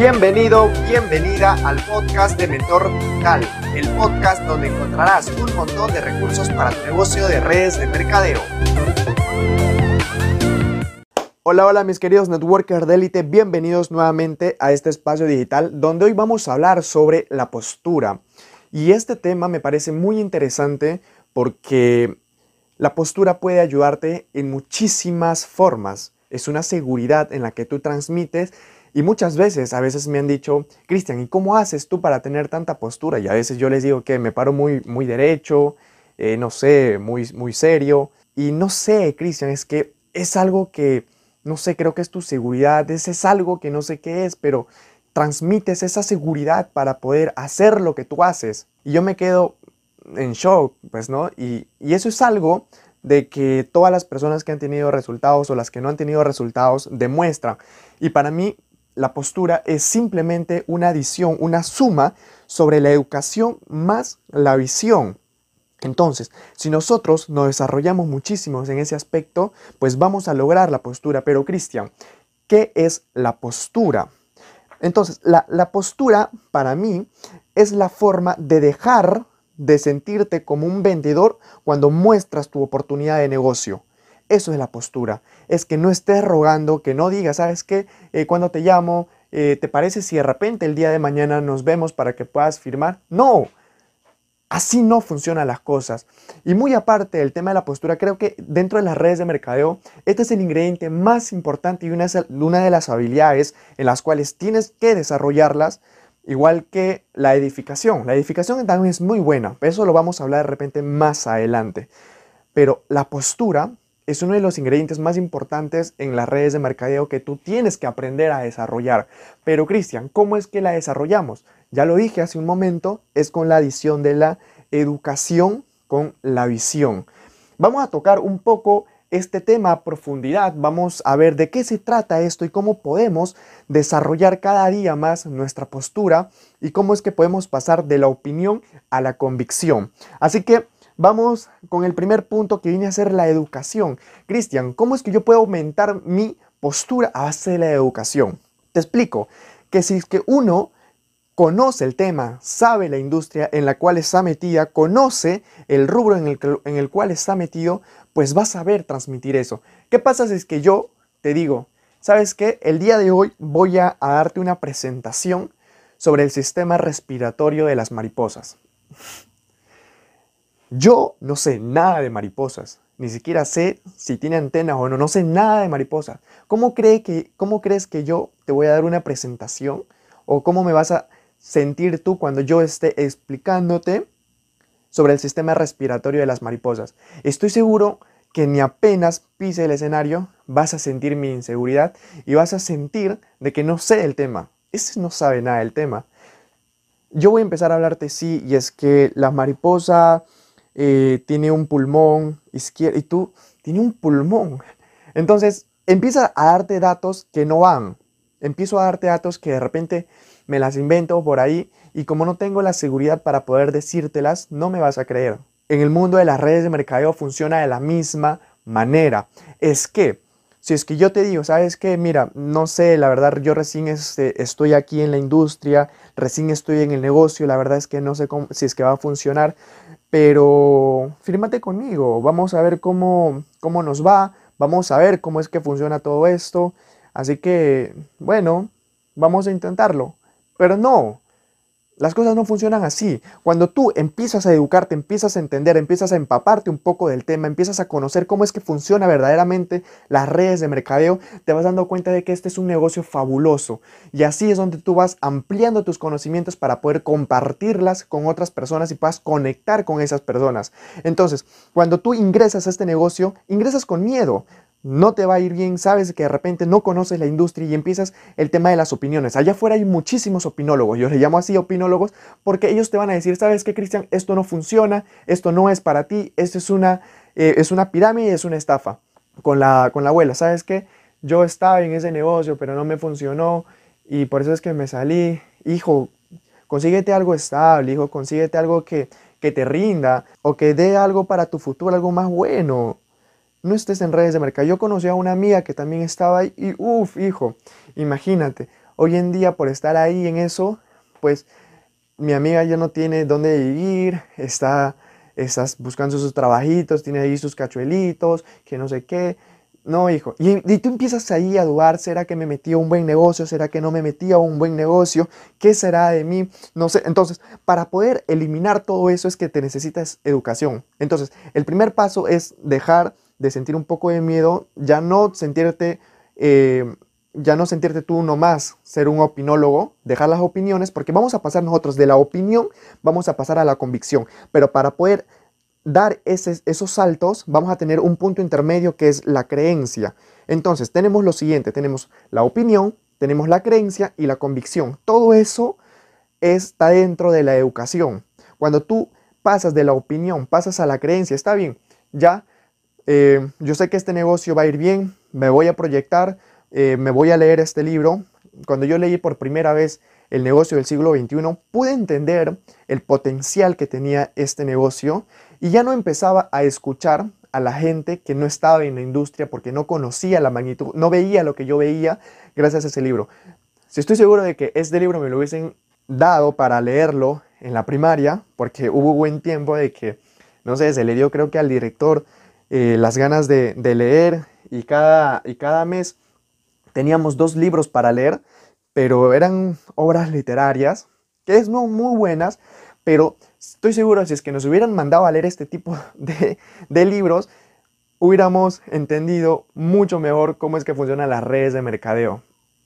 Bienvenido, bienvenida al podcast de Mentor Digital, el podcast donde encontrarás un montón de recursos para tu negocio de redes de mercadeo. Hola, hola mis queridos networkers de élite, bienvenidos nuevamente a este espacio digital donde hoy vamos a hablar sobre la postura. Y este tema me parece muy interesante porque la postura puede ayudarte en muchísimas formas. Es una seguridad en la que tú transmites y muchas veces, a veces me han dicho, Cristian, ¿y cómo haces tú para tener tanta postura? Y a veces yo les digo que me paro muy, muy derecho, eh, no sé, muy, muy serio. Y no sé, Cristian, es que es algo que, no sé, creo que es tu seguridad, es, es algo que no sé qué es, pero transmites esa seguridad para poder hacer lo que tú haces. Y yo me quedo en shock, pues, ¿no? Y, y eso es algo de que todas las personas que han tenido resultados o las que no han tenido resultados demuestran. Y para mí la postura es simplemente una adición, una suma sobre la educación más la visión. Entonces, si nosotros nos desarrollamos muchísimo en ese aspecto, pues vamos a lograr la postura. Pero Cristian, ¿qué es la postura? Entonces, la, la postura para mí es la forma de dejar de sentirte como un vendedor cuando muestras tu oportunidad de negocio. Eso es la postura. Es que no estés rogando, que no digas, ¿sabes qué? Eh, cuando te llamo, eh, ¿te parece si de repente el día de mañana nos vemos para que puedas firmar? No. Así no funcionan las cosas. Y muy aparte del tema de la postura, creo que dentro de las redes de mercadeo, este es el ingrediente más importante y una, de las habilidades en las cuales tienes que desarrollarlas, igual que la edificación. La edificación también es muy buena, eso lo vamos a hablar de repente más adelante. Pero la postura es uno de los ingredientes más importantes en las redes de mercadeo que tú tienes que aprender a desarrollar. Pero Cristian, ¿cómo es que la desarrollamos? Ya lo dije hace un momento, es con la adición de la educación con la visión. Vamos a tocar un poco este tema a profundidad, vamos a ver de qué se trata esto y cómo podemos desarrollar cada día más nuestra postura y cómo es que podemos pasar de la opinión a la convicción. Así que Vamos con el primer punto que viene a ser la educación. Cristian, ¿cómo es que yo puedo aumentar mi postura a base de la educación? Te explico que si es que uno conoce el tema, sabe la industria en la cual está metida, conoce el rubro en el, en el cual está metido, pues va a saber transmitir eso. ¿Qué pasa si es que yo te digo, sabes qué? El día de hoy voy a darte una presentación sobre el sistema respiratorio de las mariposas. Yo no sé nada de mariposas, ni siquiera sé si tiene antenas o no, no sé nada de mariposas. ¿Cómo, que, ¿Cómo crees que yo te voy a dar una presentación? ¿O cómo me vas a sentir tú cuando yo esté explicándote sobre el sistema respiratorio de las mariposas? Estoy seguro que ni apenas pise el escenario vas a sentir mi inseguridad y vas a sentir de que no sé el tema. Ese no sabe nada del tema. Yo voy a empezar a hablarte, sí, y es que la mariposa eh, tiene un pulmón izquierdo y tú tiene un pulmón. Entonces empieza a darte datos que no van. Empiezo a darte datos que de repente me las invento por ahí y como no tengo la seguridad para poder decírtelas, no me vas a creer. En el mundo de las redes de mercadeo funciona de la misma manera. Es que si es que yo te digo, ¿sabes qué? Mira, no sé, la verdad yo recién este, estoy aquí en la industria, recién estoy en el negocio, la verdad es que no sé si es que va a funcionar, pero fírmate conmigo, vamos a ver cómo, cómo nos va, vamos a ver cómo es que funciona todo esto, así que, bueno, vamos a intentarlo. Pero no, las cosas no funcionan así. Cuando tú empiezas a educarte, empiezas a entender, empiezas a empaparte un poco del tema, empiezas a conocer cómo es que funciona verdaderamente las redes de mercadeo, te vas dando cuenta de que este es un negocio fabuloso. Y así es donde tú vas ampliando tus conocimientos para poder compartirlas con otras personas y puedas conectar con esas personas. Entonces, cuando tú ingresas a este negocio, ingresas con miedo no te va a ir bien, sabes que de repente no conoces la industria y empiezas el tema de las opiniones. Allá afuera hay muchísimos opinólogos, yo les llamo así opinólogos, porque ellos te van a decir, sabes que Cristian, esto no funciona, esto no es para ti, esto es una, eh, es una pirámide, es una estafa. Con la, con la abuela, sabes que yo estaba en ese negocio, pero no me funcionó y por eso es que me salí. Hijo, consíguete algo estable, hijo, consíguete algo que, que te rinda o que dé algo para tu futuro, algo más bueno no estés en redes de mercado. Yo conocí a una amiga que también estaba ahí y uff, hijo, imagínate. hoy en día por estar ahí en eso, pues mi amiga ya no tiene dónde vivir, está, estás buscando sus trabajitos, tiene ahí sus cachuelitos, que no sé qué. No, hijo. Y, tú empiezas ahí a dudar, ¿será que me metí a un buen negocio? ¿Será que no me metí a un buen negocio? ¿Qué será de mí? No sé. Entonces, para poder eliminar todo eso es que te necesitas educación. Entonces, el primer paso es dejar de sentir un poco de miedo, ya no sentirte... Eh, ya no sentirte tú nomás ser un opinólogo, dejar las opiniones, porque vamos a pasar nosotros de la opinión, vamos a pasar a la convicción. Pero para poder dar esos saltos, vamos a tener un punto intermedio que es la creencia. Entonces, tenemos lo siguiente, tenemos la opinión, tenemos la creencia y la convicción. Todo eso está dentro de la educación. Cuando tú pasas de la opinión, pasas a la creencia, está bien, ya, eh, yo sé que este negocio va a ir bien, me voy a proyectar, eh, me voy a leer este libro. Cuando yo leí por primera vez El negocio del siglo XXI, pude entender el potencial que tenía este negocio y ya no empezaba a escuchar a la gente que no estaba en la industria porque no conocía la magnitud, no veía lo que yo veía gracias a ese libro. Si estoy seguro de que este libro me lo hubiesen dado para leerlo en la primaria, porque hubo buen tiempo de que, no sé, se le dio creo que al director eh, las ganas de, de leer y cada, y cada mes teníamos dos libros para leer, pero eran obras literarias, que es no muy buenas, pero estoy seguro si es que nos hubieran mandado a leer este tipo de, de libros, hubiéramos entendido mucho mejor cómo es que funcionan las redes de mercadeo.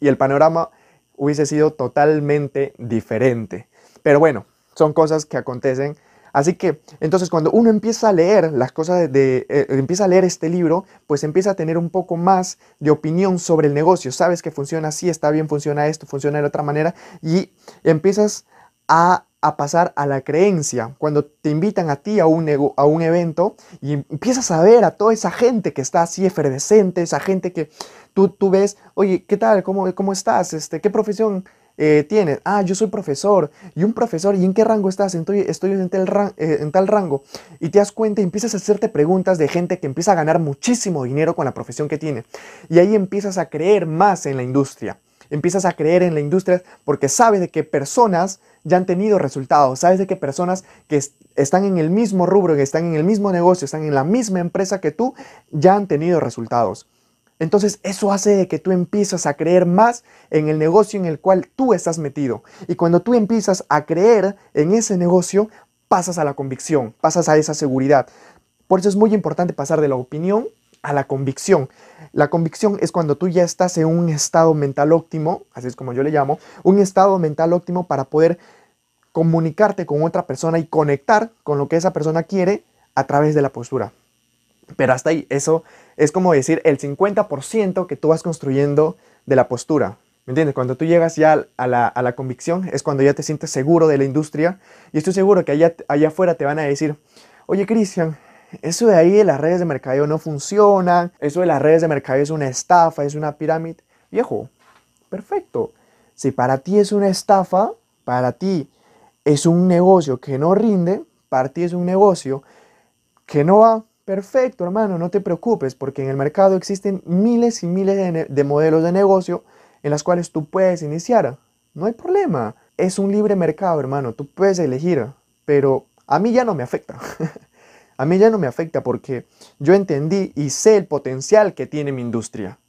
Y el panorama hubiese sido totalmente diferente. Pero bueno, son cosas que acontecen Así que, entonces, cuando uno empieza a leer las cosas de, eh, empieza a leer este libro, pues empieza a tener un poco más de opinión sobre el negocio. Sabes que funciona así, está bien, funciona esto, funciona de otra manera, y empiezas a, pasar a la creencia. Cuando te invitan a ti a un, a un evento y empiezas a ver a toda esa gente que está así efervescente, esa gente que tú, tú ves, oye, ¿qué tal? ¿Cómo, cómo estás? Este, ¿Qué profesión? Eh, ah, yo soy profesor, y un profesor, ¿y en qué rango estás? Estoy, estoy en, tal eh, en tal rango. Y te das cuenta y empiezas a hacerte preguntas de gente que empieza a ganar muchísimo dinero con la profesión que tiene. Y ahí empiezas a creer más en la industria. Empiezas a creer en la industria porque sabes de que personas ya han tenido resultados, sabes de que personas que están en el mismo rubro, que están en el mismo negocio, están en la misma empresa que tú, ya han tenido resultados. Entonces eso hace de que tú empiezas a creer más en el negocio en el cual tú estás metido. Y cuando tú empiezas a creer en ese negocio, pasas a la convicción, pasas a esa seguridad. Por eso es muy importante pasar de la opinión a la convicción. La convicción es cuando tú ya estás en un estado mental óptimo, así es como yo le llamo, un estado mental óptimo para poder comunicarte con otra persona y conectar con lo que esa persona quiere a través de la postura. Pero hasta ahí, eso es como decir el 50% que tú vas construyendo de la postura. ¿Me entiendes? Cuando tú llegas ya a la, convicción es cuando ya te sientes seguro de la industria y estoy seguro que allá, allá afuera te van a decir, oye Cristian, eso de ahí de las redes de mercadeo no funciona, eso de las redes de mercadeo es una estafa, es una pirámide. Viejo, perfecto. Si para ti es una estafa, para ti es un negocio que no rinde, para ti es un negocio que no va, Perfecto, hermano, no te preocupes, porque en el mercado existen miles y miles de, modelos de negocio en las cuales tú puedes iniciar. No hay problema. Es un libre mercado, hermano. Tú puedes elegir, pero a mí ya no me afecta. a mí ya no me afecta porque yo entendí y sé el potencial que tiene mi industria.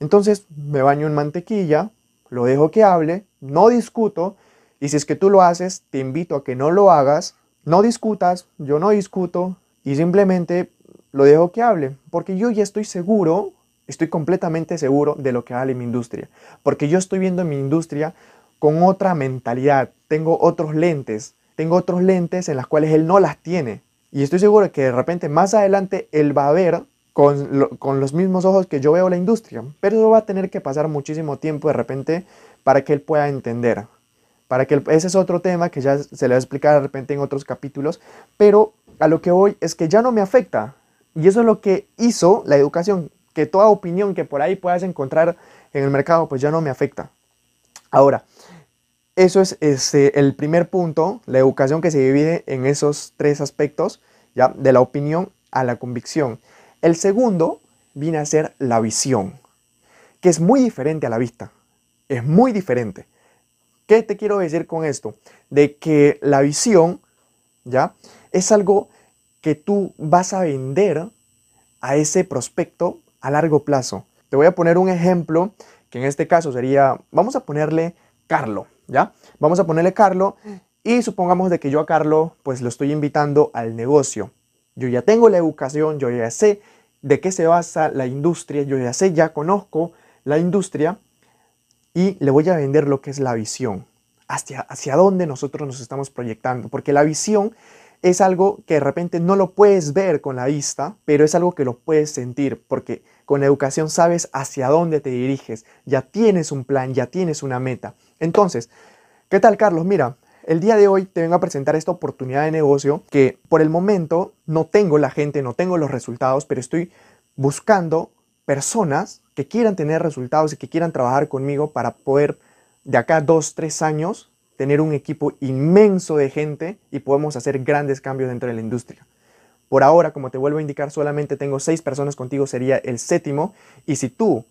Entonces me baño en mantequilla, lo dejo que hable, no discuto, y si es que tú lo haces, te invito a que no lo hagas, no discutas, yo no discuto, y simplemente lo dejo que hable, porque yo ya estoy seguro, estoy completamente seguro de lo que vale mi industria, porque yo estoy viendo mi industria con otra mentalidad, tengo otros lentes, tengo otros lentes en las cuales él no las tiene. Y estoy seguro que de repente más adelante él va a ver con, con, los mismos ojos que yo veo la industria. Pero eso va a tener que pasar muchísimo tiempo de repente para que él pueda entender. Para que ese es otro tema que ya se le va a explicar de repente en otros capítulos. Pero a lo que voy es que ya no me afecta. Y eso es lo que hizo la educación, que toda opinión que por ahí puedas encontrar en el mercado, pues ya no me afecta. Ahora, eso es este, el primer punto, la educación que se divide en esos tres aspectos, ya de la opinión a la convicción. El segundo viene a ser la visión, que es muy diferente a la vista. es muy diferente. ¿Qué te quiero decir con esto? De que la visión, ¿ya? Es algo que tú vas a vender a ese prospecto a largo plazo. Te voy a poner un ejemplo que en este caso sería, vamos a ponerle Carlo, ¿ya? Vamos a ponerle Carlo y supongamos de que yo a Carlo pues lo estoy invitando al negocio. Yo ya tengo la educación, yo ya sé de qué se basa la industria, yo ya sé, ya conozco la industria y le voy a vender lo que es la visión, hacia, hacia dónde nosotros nos estamos proyectando, porque la visión es algo que de repente no lo puedes ver con la vista, pero es algo que lo puedes sentir, porque con educación sabes hacia dónde te diriges, ya tienes un plan, ya tienes una meta. Entonces, ¿qué tal Carlos? Mira, el día de hoy te vengo a presentar esta oportunidad de negocio que por el momento no tengo la gente, no tengo los resultados, pero estoy buscando personas que quieran tener resultados y que quieran trabajar conmigo para poder de acá dos, tres años tener un equipo inmenso de gente y podemos hacer grandes cambios dentro de la industria. Por ahora, como te vuelvo a indicar, solamente tengo seis personas contigo, sería el séptimo. Y si tú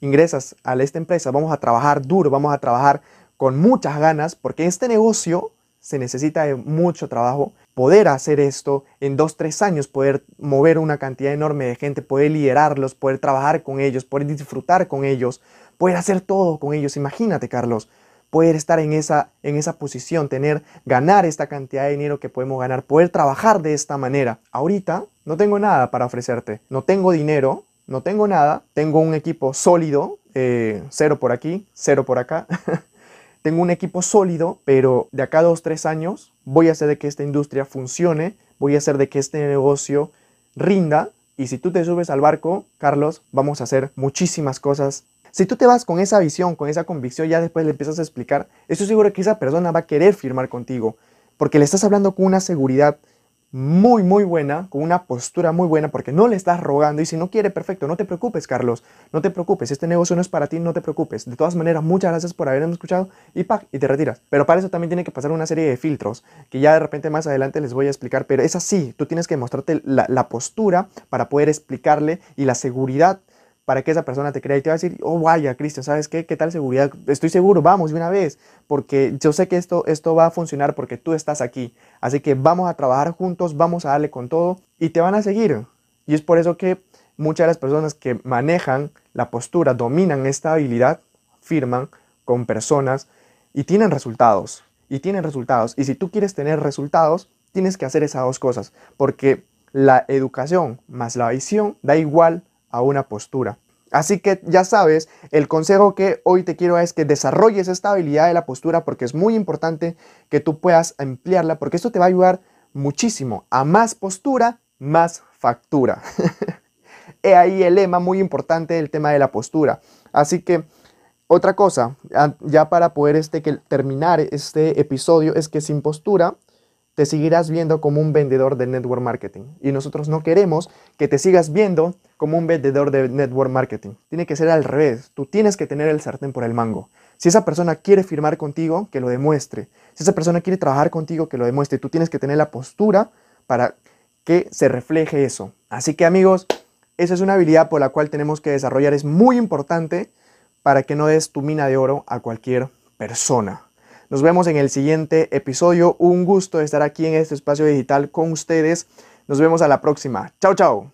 ingresas a esta empresa, vamos a trabajar duro, vamos a trabajar con muchas ganas, porque este negocio se necesita de mucho trabajo. Poder hacer esto en dos, tres años, poder mover una cantidad enorme de gente, poder liderarlos, poder trabajar con ellos, poder disfrutar con ellos, poder hacer todo con ellos. Imagínate, Carlos, poder estar en esa, en esa posición, tener, ganar esta cantidad de dinero que podemos ganar, poder trabajar de esta manera. Ahorita no tengo nada para ofrecerte, no tengo dinero, no tengo nada, tengo un equipo sólido, eh, cero por aquí, cero por acá. tengo un equipo sólido, pero de acá a dos, tres años voy a hacer de que esta industria funcione, voy a hacer de que este negocio rinda. Y si tú te subes al barco, Carlos, vamos a hacer muchísimas cosas si tú te vas con esa visión, con esa convicción, ya después le empiezas a explicar, estoy seguro que esa persona va a querer firmar contigo, porque le estás hablando con una seguridad muy, muy buena, con una postura muy buena, porque no le estás rogando y si no quiere, perfecto, no te preocupes, Carlos, no te preocupes, este negocio no es para ti, no te preocupes. De todas maneras, muchas gracias por haberme escuchado y ¡pac! y te retiras. Pero para eso también tiene que pasar una serie de filtros que ya de repente más adelante les voy a explicar, pero es así, tú tienes que mostrarte la postura para poder explicarle y la seguridad para que esa persona te crea y te va a decir, oh vaya, Cristian, ¿sabes qué? ¿Qué tal seguridad? Estoy seguro, vamos de una vez, porque yo sé que esto, esto va a funcionar porque tú estás aquí. Así que vamos a trabajar juntos, vamos a darle con todo y te van a seguir. Y es por eso que muchas de las personas que manejan la postura, dominan esta habilidad, firman con personas y tienen resultados. Y tienen resultados. Y si tú quieres tener resultados, tienes que hacer esas dos cosas, porque la educación más la visión da igual a una postura. Así que ya sabes, el consejo que hoy te quiero es que desarrolles esta habilidad de la postura porque es muy importante que tú puedas emplearla porque esto te va a ayudar muchísimo. A más postura, más factura. He ahí el lema muy importante del tema de la postura. Así que otra cosa, ya para poder este, que terminar este episodio, es que sin postura te seguirás viendo como un vendedor de network marketing. Y nosotros no queremos que te sigas viendo como un vendedor de network marketing. Tiene que ser al revés. Tú tienes que tener el sartén por el mango. Si esa persona quiere firmar contigo, que lo demuestre. Si esa persona quiere trabajar contigo, que lo demuestre. Tú tienes que tener la postura para que se refleje eso. Así que amigos, esa es una habilidad por la cual tenemos que desarrollar. Es muy importante para que no des tu mina de oro a cualquier persona. Nos vemos en el siguiente episodio. Un gusto estar aquí en este espacio digital con ustedes. Nos vemos a la próxima. Chao, chao.